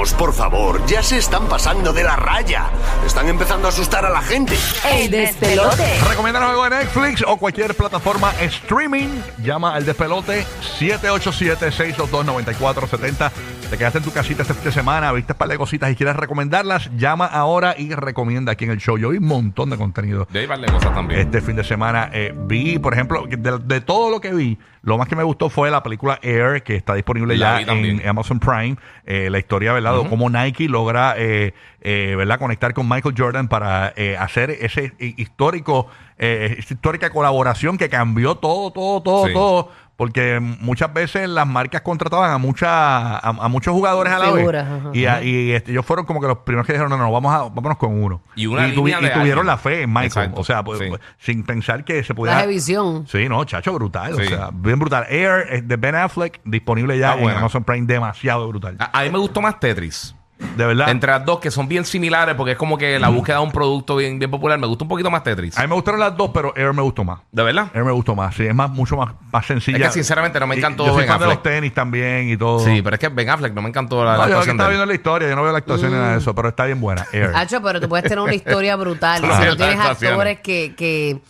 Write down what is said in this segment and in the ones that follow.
Vamos, por favor, ya se están pasando de la raya. Están empezando a asustar a la gente. El despelote. Recomiéndanos algo de Netflix o cualquier plataforma streaming. Llama al despelote 787-622-9470. Te quedaste en tu casita este fin de semana, viste un par de cositas y quieres recomendarlas. Llama ahora y recomienda aquí en el show. Yo vi un montón de contenido. De ahí par de cosas también. Este fin de semana eh, vi, por ejemplo, de, de todo lo que vi, lo más que me gustó fue la película Air, que está disponible La ya en Amazon Prime. Eh, la historia, ¿verdad? De cómo Nike logra, eh, ¿verdad? Conectar con Michael Jordan para eh, hacer ese hi- histórico, esa histórica colaboración que cambió todo, todo, todo, Sí. todo. Porque muchas veces las marcas contrataban a mucha, a, a muchos jugadores a la Figuras, vez. ajá. Y, a- y, este, ellos fueron como que los primeros que dijeron, no, no, vamos a, vámonos con uno. Y una tuvi- línea de y tuvieron alguien. la fe en Michael. Exacto, O sea, pues, sí. pues, sin pensar que se La pudiera... visión. Sí, no, chacho, brutal. Sí. O sea, bien brutal. Air eh, de Ben Affleck, disponible ya en buena. Amazon Prime, demasiado brutal. A, a mí me gustó más Tetris. De verdad. Entre las dos, que son bien similares, porque es como que la búsqueda de un producto bien, bien popular. Me gusta un poquito más Tetris. A mí me gustaron las dos, pero Air me gustó más. ¿De verdad? Air me gustó más. Sí, es más, mucho más, más sencilla. Es que sinceramente no me Y encantó Yo soy Ben fan de los tenis también y todo. Sí, pero es que Ben Affleck no me encantó la, la No, yo que actuación de estaba él. viendo la historia, yo no veo la actuación ni nada de eso, pero está bien buena. Air. Hacho, pero tú puedes tener una historia brutal. Y si no tienes actuaciones. actores que, que,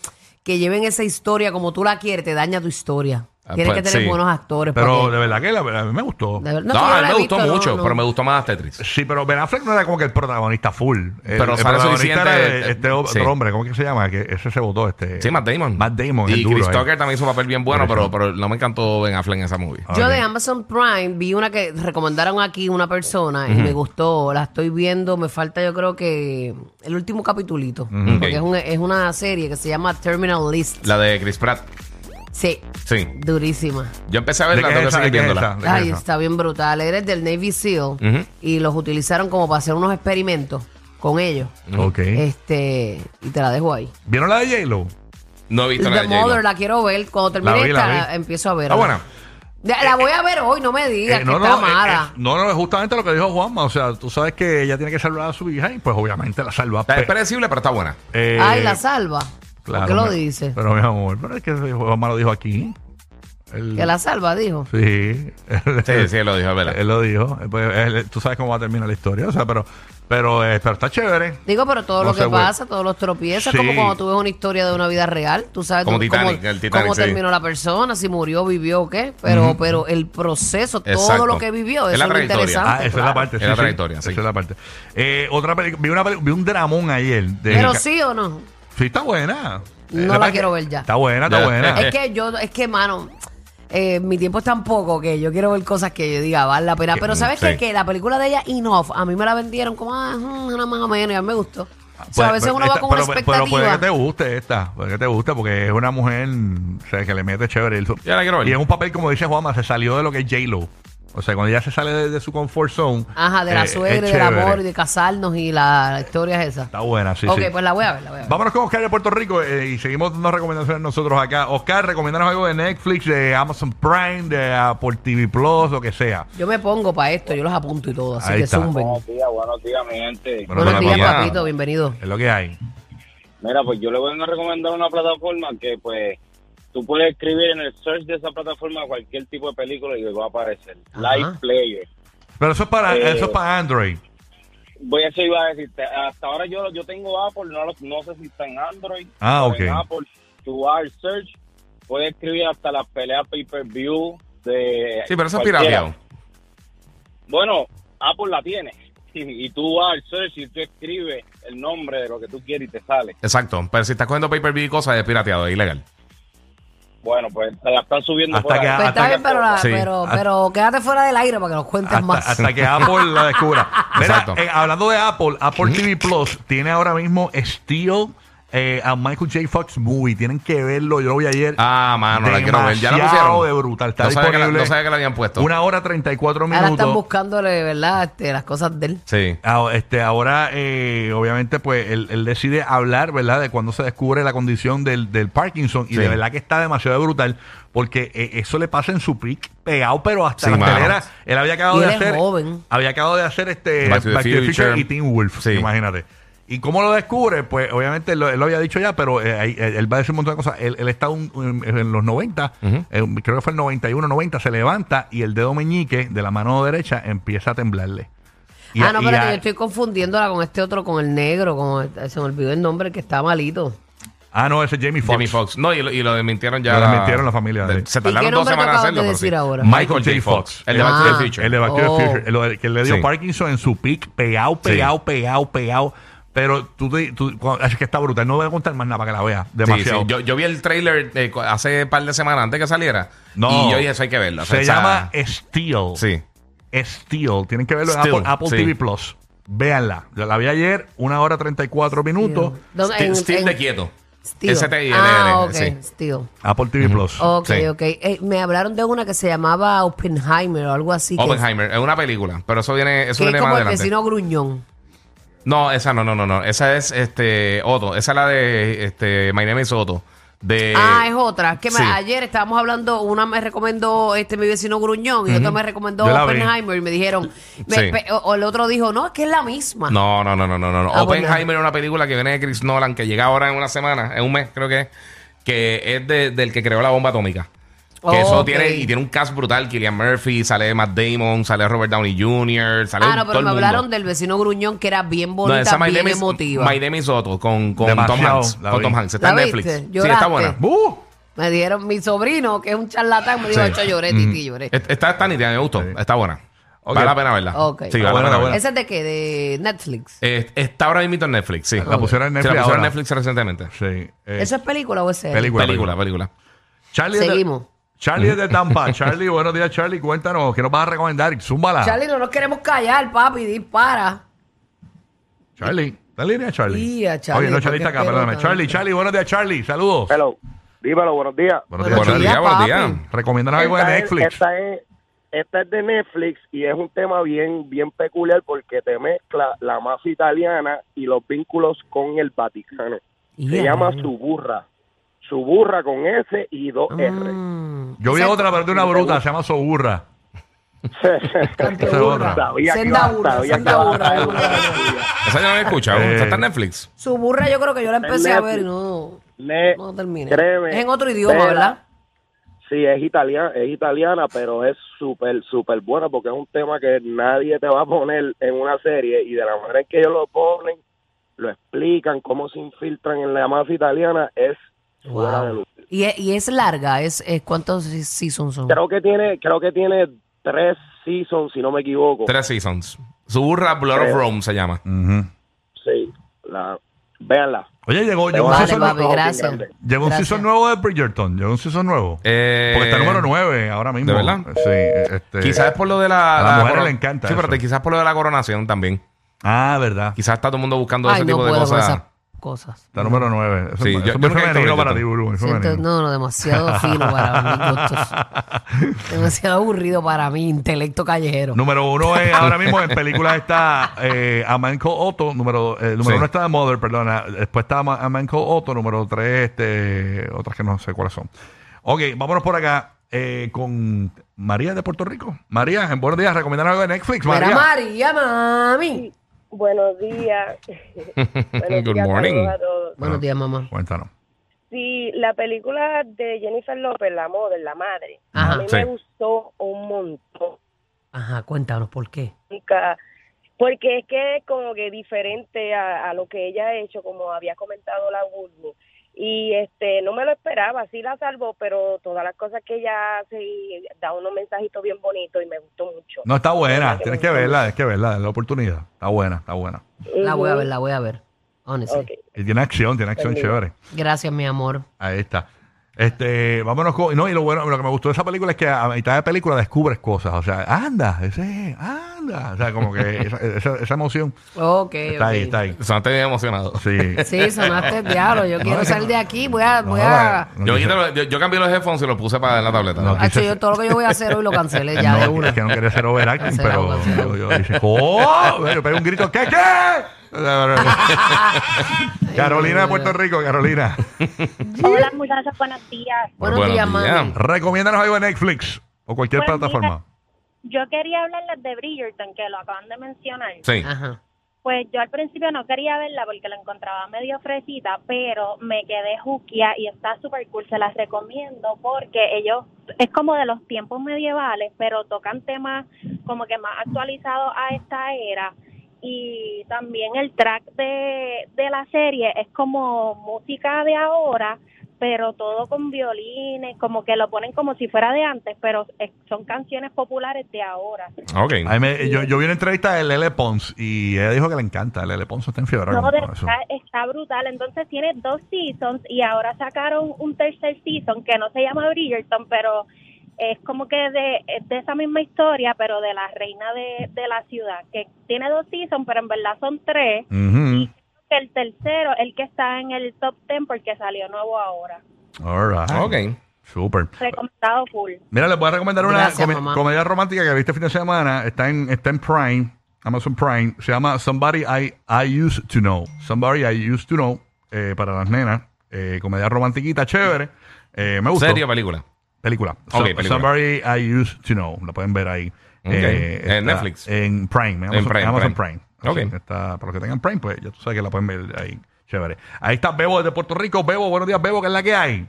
que lleven esa historia como tú la quieres, te daña tu historia. Ah, Tienes pues, que tener sí. buenos actores. pero porque- de verdad que la- a mí me gustó. de ver- No, a mí me gustó no, mucho, no. pero me gustó más Tetris. Sí, pero Ben Affleck no era como que el protagonista full. El, Pero el protagonista era este otro sí. hombre, ¿cómo que se llama? Que ese se votó, este. Sí, Matt Damon. Matt Damon, Y duro Chris. Tucker también hizo un papel bien bueno, pero, pero no me encantó Ben Affleck en esa movie. Yo de Amazon Prime vi una que recomendaron aquí una persona y me gustó. La estoy viendo. Me falta, yo creo que el último capitulito. Porque es, un- es una serie que se llama Terminal List. La de Chris Pratt. Sí, Sí. durísima. Yo empecé a ¿De verla, qué tengo es que esa? seguir ¿De qué es viéndola. esa? ¿De qué Ay, es esa? está bien brutal. Eres del Navy SEAL Ujú. y los utilizaron como para hacer unos experimentos con ellos. Ok. Este, y te la dejo ahí. ¿Vieron la de J-Lo? No he visto la The de J-Lo. Mother la quiero ver. Cuando termine La vi, la esta, vi. la empiezo a ver. Está buena. Ya, La voy a ver hoy, no me digas Eh, que está eh, mala. eh, no, no, es justamente lo que dijo Juanma. O sea, tú sabes que ella tiene que salvar a su hija y pues obviamente la salva. Está Pe- predecible, pero está buena. eh, Ay, la salva. Claro, ¿Por qué lo me- dice? Pero mi amor, pero es que Juanma lo dijo aquí. Él- Que la salva, dijo. Sí. Sí, sí, lo dijo, es verdad. Él lo dijo. Pues, él- tú sabes cómo va a terminar la historia. O sea, pero, pero, eh, pero está chévere. Digo, pero todo No lo que pasa, todos los tropiezos, Sí. como cuando tú ves una historia de una vida real, tú sabes Como tú- Titanic, cómo, el Titanic, cómo sí. terminó la persona, si murió, vivió o qué, pero, pero el proceso, todo Exacto. lo que vivió, Es eso la es lo trayectoria. interesante. Ah, esa es la claro. parte. Es sí, la sí. trayectoria, sí. Esa es la parte. Eh, otra peli- vi, una peli- vi un dramón ayer. De, Pero sí o no. Sí, está buena. No la quiero ver ya. Está buena, está buena. Es que yo, es que, mano, eh, mi tiempo es tan poco que yo quiero ver cosas que yo diga, vale la pena. Pero ¿sabes sí. qué? Que la película de ella, Enough, a mí me la vendieron como, ah, mm, una más o menos, y a mí me gustó. O sea, a veces Pues, uno va con una pero, pero expectativa. puede que te guste esta, puede que te guste porque es una mujer o sea, que le mete chévere. el- Ya la quiero ver. Y es un papel, como dice Juanma, se salió de lo que es J-Lo. O sea, cuando ella se sale de, de su comfort zone. Ajá, de la eh, suegra, del chévere. amor y de casarnos y la, la historia es esa. Está buena, sí, ok, sí. pues la voy a ver, la voy a ver. Vámonos con Oscar de Puerto Rico eh, y seguimos dando recomendaciones nosotros acá. Oscar, recomiéndanos algo de Netflix, de Amazon Prime, de Apple TV Plus, lo que sea. Yo me pongo para esto, yo los apunto y todo, así Ahí que está. zumben. Buenos días, buenos días, mi gente. Bueno, Buenos días, días. papito, bienvenido. Es lo que hay. Mira, pues yo le voy a recomendar una plataforma que, pues, tú puedes escribir en el search de esa plataforma cualquier tipo de película y le va a aparecer. Ajá. Live Player. Pero eso es para, Eh, eso es para Android. Voy a eso iba a decirte. Hasta ahora yo, yo tengo Apple, no, lo- no sé si está en Android. Ah, pero En ok. Apple, tu art search, puedes escribir hasta las peleas pay-per-view de... Sí, pero eso es pirateado. Bueno, Apple la tiene. Y, y tú vas al search y tú escribes el nombre de lo que tú quieres y te sale. Exacto. Pero si estás cogiendo pay-per-view y cosas, es pirateado, es ilegal. Bueno, pues la están subiendo Hasta por que- ahí. Pues hasta está bien, que- pero, la- Sí. pero, Hasta- pero quédate fuera del aire para que nos cuentes Hasta, más. hasta que Apple la descubra. Mira, Exacto. eh, hablando de Apple, Apple TV Plus tiene ahora mismo Steel eh, a Michael J. Fox Movie. Tienen que verlo. Yo lo vi ayer. Ah, mano, la quiero ver. Ya la Demasiado pusieron. de brutal. Está no, sabía que la, disponible no sabía que la habían puesto. Una hora 34 Ahora están minutos. buscándole, ¿verdad? Este, las cosas de él. Sí. Ah, este, ahora, eh, obviamente, pues él, él decide hablar, ¿verdad?, de cuando se descubre la condición del, del Parkinson. Y Sí. de verdad que está demasiado brutal, porque eh, eso le pasa en su pick pegado, pero hasta Sí, la telera. Él había acabado Y de hacer. joven. Había acabado de hacer este Back to the Future. y Teen Wolf. Sí. Imagínate. ¿Y cómo lo descubre? Pues obviamente lo- él lo había dicho ya, pero eh, eh, él va a decir un montón de cosas. Él, él está un- un- en los 90, Ujú. eh, creo que fue el 91, 90, se levanta y el dedo meñique de la mano derecha empieza a temblarle. Y- ah, no, y espérate, a- yo estoy confundiéndola con este otro, con el negro. Con, se me olvidó el nombre, el que está malito. Ah, no, ese es Jamie Foxx. Jamie Foxx. No, y lo, y lo desmintieron ya. Lo desmintieron la familia, de-. Se ¿Y tardaron qué dos nombre semanas en acabas hacerlo, de pero decir ahora? Michael J. Fox. El de Ah. Back to the Future. El de Back to the Oh. Future. El que le dio Sí. Parkinson en su peak, pegado, pegado, pegado, pegado. Pero tú, te- tú cuando- es que está brutal. No voy a contar más nada para que la veas. Sí, Demasiado. sí. Yo, yo vi el trailer eh, cu- hace un par de semanas antes que saliera. No. Y yo dije, eso hay que verla. O sea, Se esa- llama Steel. Sí. Steel. Tienen que verlo en Apple, Apple sí. TV Plus. Véanla. Yo la vi ayer, una hora 34 minutos. ¿Dónde- Steel, en- Steel en- de quieto. Steel. Ah, ok, sí. Steel. Apple TV Plus. Ok, Sí. ok. Eh, me hablaron de una que se llamaba Oppenheimer o algo así. que- Oppenheimer. Es una película. Pero eso viene, eso Que, es viene como más el adelante. vecino gruñón. No, esa no, no, no, no. Esa es este Otto. Esa es la de este My Name is Otto. De ah, es otra. Que me- sí. ayer estábamos hablando, una me recomendó este mi vecino gruñón y otra me recomendó Yo la vi. Oppenheimer y me dijeron, me- Sí. pe- o, o el otro dijo, no, es que es la misma. No, no, no, no, no, no. no. Ah, bueno. Oppenheimer es una película que viene de Chris Nolan, que llega ahora en una semana, en un mes, creo que es, que es de- del que creó la bomba atómica. Que eso tiene, y tiene un cast brutal, Killian Murphy, sale Matt Damon, sale Robert Downey Jr., sale Ah, no, pero me mundo. hablaron del vecino gruñón que era bien No, bonita, esa My bien emotiva. My Name is Otto, con, con Tom Hanks. la Con vi. Tom Hanks. Está en ¿La Netflix. Sí, está buena. Me dieron mi sobrino, que es un charlatán, me dijo, Sí. "Ocho, lloré, titi, lloré. Es- Está, está nítida, me gustó. Está buena. Vale la pena verla. Ok. Sí, vale Buena, la pena buena. verla. ¿Ese es de qué? ¿De Netflix? Eh, está ahora mismo en Netflix, sí. La pusieron en Sí, Netflix la pusieron en Netflix recientemente. Sí. eh, ¿Eso es película o es serie? película. Película, película. Charlie es de- Seguimos. Charlie es de Tampa. Charlie, buenos días, Charlie. Cuéntanos, ¿qué nos vas a recomendar? Zúmbala. Charlie, no nos queremos callar, papi, dispara. Charlie. ¿Está en línea, Charlie? Ya, Charlie, Oye, no, Charlie ¿por está acá, perdóname. Charlie, Charlie, buenos días, Charlie. Saludos. Hello. Dímelo, buenos días. Buenos Buenos días, días, Charlie. buenos días. Recomiéndanos algo de Esta es- Netflix. esta, es, esta es de Netflix y es un tema bien, bien peculiar porque te mezcla la mafia italiana y los vínculos con el Vaticano. Se Ya. llama Suburra. Suburra con S y dos R. Mm. Yo vi otra, pero de una bruta, se llama Soburra. Esa es burra. otra. Sabía que Senda burra, sabía senda que iba a burra, traer burra. una. Esa yo no la he escuchado. Eh. Esa está en Netflix. Su burra yo creo que yo la empecé a ver y no, Ne- no terminé. créeme, es en otro idioma, vela. ¿verdad? Sí, es italiana, es italiana, pero es súper, súper buena porque es un tema que nadie te va a poner en una serie y de la manera en que ellos lo ponen, lo explican, cómo se infiltran en la mafia italiana, es fuera de. Y es, y es larga, es, es ¿cuántos seasons son? Creo que tiene, creo que tiene tres seasons, si no me equivoco. Tres seasons. Suburra Blood of. Rome se llama. Sí, la, véanla. Oye, llegó, llegó un Vale, season, papi, nuevo- gracias. llegó un Gracias. season nuevo de Bridgerton. Llegó un season nuevo. Eh, Porque está número 9 ahora mismo. ¿de verdad? Sí. Este, Quizás es por lo de la. a la coro- le encanta Sí, pero eso. quizás por lo de la coronación también. Ah, verdad. Quizás está todo el mundo buscando Ay, ese no tipo de cosas. Cosas. Está número 9. Eso, Sí, eso yo- es yo nunca he para ti. Buru. Siento- no, no, demasiado fino para gustos. demasiado aburrido para mi intelecto callejero. Número uno es, ahora mismo en películas está eh, A Man Called Otto. Número, eh, número Sí. uno está Mother, perdona. Después está A Man Called Otto. Número tres, este, otras que no sé cuáles son. Ok, vámonos por acá eh, con María de Puerto Rico. María, en buenos días, recomendar algo de Netflix. Mira, María. María, mami. Buenos días. Buenos Good días, morning. saludos a todos. Buenos días, mamá. Cuéntanos. Sí, la película de Jennifer López, La Mother, La Madre, Ajá. a mí Sí. me gustó un montón. Ajá, cuéntanos por qué. Nunca- Porque es que es como que diferente a, a lo que ella ha hecho, como había comentado la Bulbu. Y este no me lo esperaba, sí la salvó, pero todas las cosas que ella hace y da unos mensajitos bien bonitos y me gustó mucho. No, está buena. que Tienes que verla, es que verla, es la oportunidad. Está buena, está buena. La voy a ver, la voy a ver. Honestly. Ok. Y tiene acción, tiene acción chévere. Gracias, mi amor. Ahí está. Este, vámonos con. No, y lo bueno, lo que me gustó de esa película es que a mitad de película descubres cosas. O sea, anda, ese, anda. O sea, como que esa, esa, esa emoción Ok, está ok. ahí, está ahí. Sonaste bien emocionado. Sí. Sí, sonaste el diablo. Yo quiero salir de aquí. Voy a, voy a. no, Yo, yo, yo cambié los headphones y los puse para la tableta. No, Hacho, yo todo lo que yo voy a hacer hoy lo cancelé ya de no, una. es que no quería hacer overacting, Cancelado, pero cancelado. yo, yo dije, ¡oh! Yo pegué un grito, ¿qué, qué? Carolina de Puerto Rico, Carolina. Hola muchachos, buenos días. Buenos, Buenos días, días. mami. Recomiéndanos algo de Netflix o cualquier Pues plataforma. Yo quería hablarles de Bridgerton, que lo acaban de mencionar. Sí. Ajá. Pues yo al principio no quería verla porque la encontraba medio fresita, pero me quedé juquia y está súper cool. Se las recomiendo porque ellos es como de los tiempos medievales, pero tocan temas como que más actualizado a esta era. Y también el track de, de la serie es como música de ahora, pero todo con violines, como que lo ponen como si fuera de antes, pero es- son canciones populares de ahora. Ok. A mí me- yo, yo vi una entrevista de Lele Pons y ella dijo que le encanta. Lele Pons está en fiebre No, está brutal. Entonces tiene dos seasons y ahora sacaron un tercer season que no se llama Bridgerton, pero es como que de, es de esa misma historia, pero de la reina de, de la ciudad, que tiene dos seasons, pero en verdad son tres. El tercero, el que está en el top ten porque salió nuevo ahora. All right. Ok. Super. Recomendado full. Mira, les voy a recomendar una Gracias, come- mamá. comedia romántica que viste el fin de semana. Está en, está en Prime, Amazon Prime. Se llama Somebody I, I Used to Know. Somebody I Used to Know. eh, para las nenas. Eh, comedia romantiquita, chévere. Eh, me gustó. ¿Serio o película? Película. Ok, So- película. Somebody I Used to Know. La pueden ver ahí. Eh, En Netflix. En Prime. Amazon, Prime, Amazon Prime. Prime. Ok. Que está, para los que tengan Prime, pues ya tú sabes que la pueden ver ahí. Chévere. Ahí está Bebo desde Puerto Rico. Bebo, buenos días, Bebo, ¿qué es la que hay?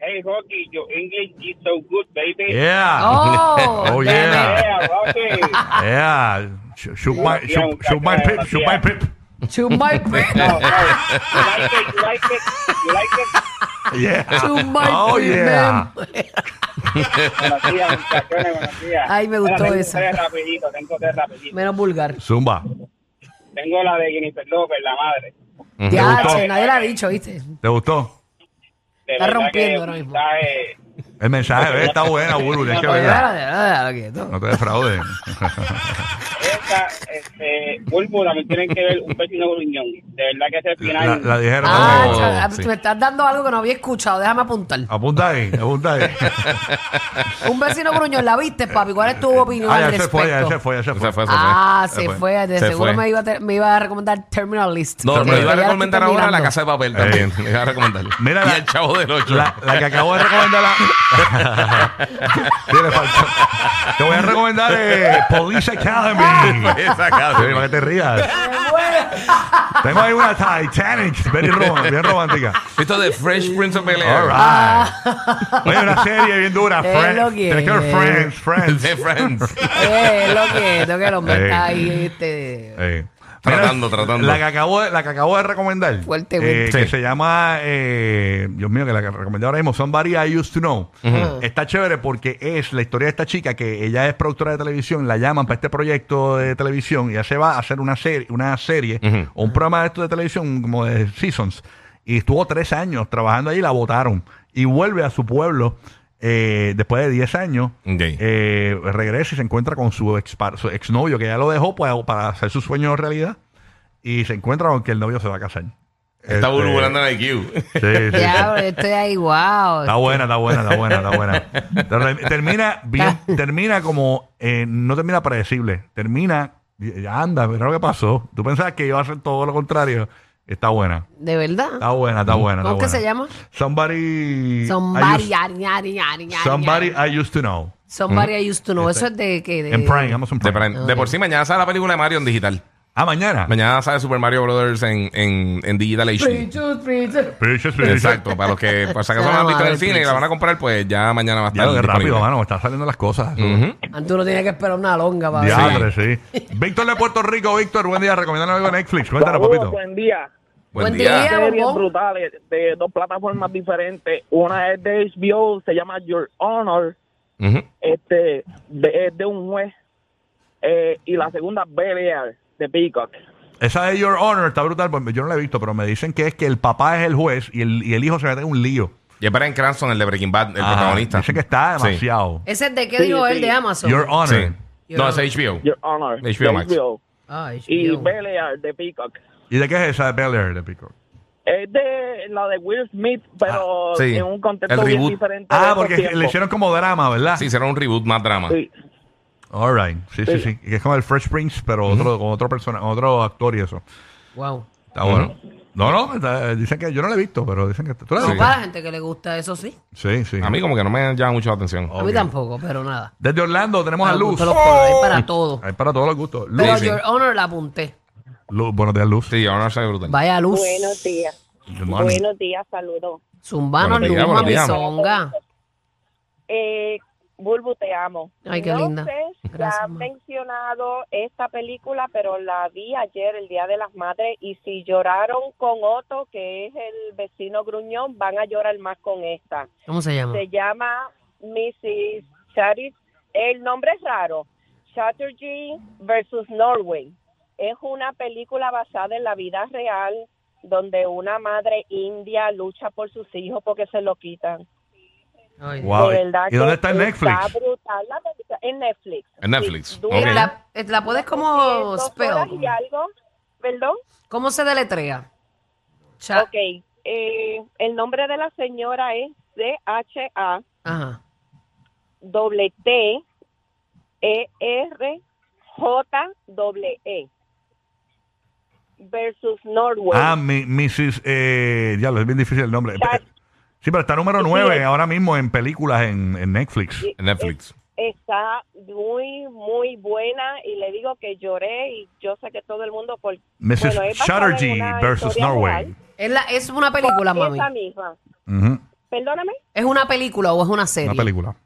Hey, Rocky, your English is so good, baby. Yeah. Oh, Oh, damn yeah. it. Yeah, Rocky. Yeah. Shoot, shoot my, shoot, shoot my pip, shoot my pip. To my. No, no. You like it? You like it? You like it? Yeah. To my Oh, yeah. Buenos días, muchachones, buenos días. Ay, me gustó Mira, tengo esa. tres rapiditos, tengo tres rapiditos. Menos vulgar. Zumba. Tengo la de Jennifer López, la madre. Ya, gustó? che, nadie la ha dicho, ¿viste? ¿Te gustó? De Está verdad rompiendo que ahora mismo. mensaje- El mensaje ¿ves? está bueno, Bulbul. Tienes que Oye, verla. déjala, déjala, quieto. No te defraudes. Esa, este, Bulbo, también tienen que ver un vecino gruñón. De verdad que ese La, final. la dijeron. Ah, cha- sí. me estás dando algo que no había escuchado. Déjame apuntar. Apunta ahí, apunta ahí. Un vecino gruñón, ¿la viste, papi? ¿Cuál es tu opinión Ah, al ya se fue, ya respecto? se fue, ya se Se fue. fue, se fue. Ah, Se fue. fue. De Se seguro fue. Me, iba a te- me iba a recomendar Terminal List. No, me iba a la recomendar ahora la casa de papel también. Me iba a recomendar. Mira y la- el chavo del 8. La, la que acabo de recomendar. La... Sí, le faltó. Te voy a recomendar eh, Police Academy. Esa Sí, casa. para que te rías. Tengo ahí una Titanic, very bien romántica. Esto de Fresh Prince of Bel Air. All right. Oye, una serie bien dura. Es Friends. lo que Tienes que ver es. Friends, Friends. De Friends. Eh, es lo que, lo que el hombre está ahí, este. Tratando, tratando. La que acabo de, la que acabo de recomendar. Fuertemente. eh, Sí. Que se llama, eh, Dios mío, que la que recomendé ahora mismo, Somebody I Used to Know. Está chévere porque es la historia de esta chica que ella es productora de televisión, la llaman para este proyecto de televisión y ella se va a hacer una serie, una serie o un programa de esto de televisión como de Seasons. Y estuvo tres años trabajando ahí y la votaron. Y vuelve a su pueblo eh, después de 10 años. Eh, regresa y se encuentra con su, ex, su exnovio que ya lo dejó pues, para hacer su sueño realidad. Y se encuentra con que el novio se va a casar. Está Este, burbulando en IQ. Sí, sí. Ya, estoy ahí, wow. Está buena, está buena, está buena, está buena. Ter- Termina bien, termina como, eh, no termina predecible, termina, ya anda, pero lo que pasó. Tú pensabas que iba a hacer todo lo contrario. Está buena, ¿De verdad? está buena, está buena. ¿Cómo está que se llama? Somebody, I Somebody, used. I used to know. Somebody I used to know. Eso es de que. De, En Prime, Amazon De, Prime. de por sí, mañana sale la película de Mario en digital. Ah, mañana. Mañana sale Super Mario Brothers en, en, en Digital HD. Exacto, para los que por si acaso no han visto en el cine y la van a comprar, pues ya mañana va a estar. Ya, rápido, mano, están saliendo las cosas. Ujú. Antes uno tenía que esperar una longa para ver. Diadre, sí. Víctor de Puerto Rico, Víctor, buen día, recomendando algo de Netflix. Cuéntanos, papito. buen día. Buen, Buen día. día. Series brutales de dos plataformas diferentes. Una es de HBO, se llama Your Honor, este, de- es de un juez. Eh, y la segunda, Bel Air, de Peacock. Esa de Your Honor está brutal, porque yo no la he visto, pero me dicen que es que el papá es el juez y el, y el hijo se mete en un lío. Y es Brian Cranston, el de Breaking Bad, el Ajá, protagonista. Dicen que está Sí. demasiado. ¿Ese es de qué Sí, dijo sí. él de Amazon? Your Honor. Sí. No, es HBO. Your Honor. HBO de Max. HBO. Ah, Y HBO. Bel Air, de Peacock. ¿Y de qué es esa de Bel Air de Peacock? Es de la de Will Smith, pero Ah, sí. en un contexto El bien reboot. diferente. Ah, porque le hicieron como drama, ¿verdad? Sí, será un reboot más drama. Sí. All right. Sí, sí, Sí. sí. Y es como el Fresh Prince, pero otro, con otro persona, otro actor y eso. Wow. Está bueno. No, no, está- dicen que yo no la he visto, pero dicen que tú la No, para la gente que le gusta eso sí. Sí, sí. A mí como que no me llama mucho la atención. A mí tampoco, pero nada. Desde Orlando tenemos a Luz. los hay para todo. Hay para todos los gustos. Luz. Pero sí. Your Honor la apunté. Luz. Buenos días, Luz. Sí, ahora no sé brutal. Vaya luz. Buenos días. Buenos días, saludos. Zumbano, Buenos luz, días, buenos días. mamizonga. Eh, Bulbu, te amo. Ay, qué no linda. sé si Gracias, has ma. mencionado esta película, pero la vi ayer, el Día de las Madres, y si lloraron con Otto, que es el vecino gruñón, van a llorar más con esta. ¿Cómo se llama? Se llama Mrs. Chatterjee. El nombre es raro. Chatterjee versus Norway. Es una película basada en la vida real donde una madre india lucha por sus hijos porque se lo quitan. Ay, Wow. De ¿Y dónde está en Netflix? Está brutal la película. En Netflix. En Netflix. Sí, Ok. dura La, eh, la puedes como spell. y algo. ¿Perdón? ¿Cómo se deletrea? Cha- Ok. Eh, el nombre de la señora es C-H-A Ajá. doble T E R J doble E versus Norway. Ah, mi, Mrs. Eh, ya lo es bien difícil el nombre. Sí, pero está número Sí, 9 es- ahora mismo en películas en, en Netflix. En Netflix. Está muy muy buena y le digo que lloré y yo sé que todo el mundo por Mrs. bueno, es Chatterjee versus Norway. real. Es, la, es una película, mami. Esa misma. Ujú, Perdóname, ¿Es una película o es una serie? Una película.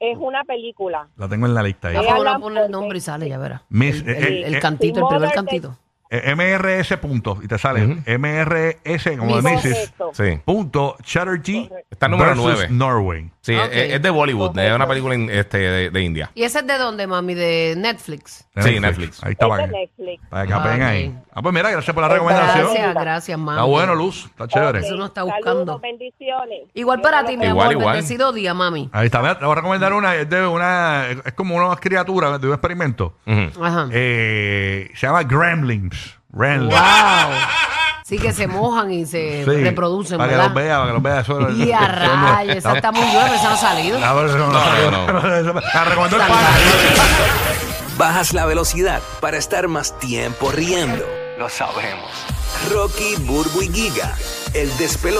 es una película. La tengo en la lista ahí. Ya, la pone el nombre y sale, ya verás. Miss- el, eh, el- eh, el cantito, el primer cantito. Eh, MRS punto. Y te sale Ujú. MRS como de Mrs. Correcto. Sí. Punto Chatterjee Está número versus nueve. Norway. Sí, Ok. es, es de Bollywood. Es una película in- este, de, de India. ¿Y ese es de dónde, mami? ¿De Netflix? Sí, Netflix. Ahí está Es para de que, Netflix. para que Ah, apen ok. ahí. Ah, pues mira, gracias por la recomendación. Gracias, gracias, mami. Está bueno, Luz. Está chévere. Eso no está buscando. Saludos, bendiciones. Igual para ti, mi Igual, amor. igual. Bendecido día, mami. Ahí está. Mira, te voy a recomendar una. Es de una. Es como una criatura de un experimento. Ujú. Ajá. Eh, se llama Gremlins. Wow. Sí que se mojan y se Sí, reproducen, Para que ¿verdad? los vea, para que los vea. Eso, Y a rayos, esa está muy buena, pero esa no ha salido. Pero eso no, No, no, no, La recomendó el pana. Bajas la velocidad para estar más tiempo riendo. Lo sabemos. Rocky, Burbu y Giga, el despelote.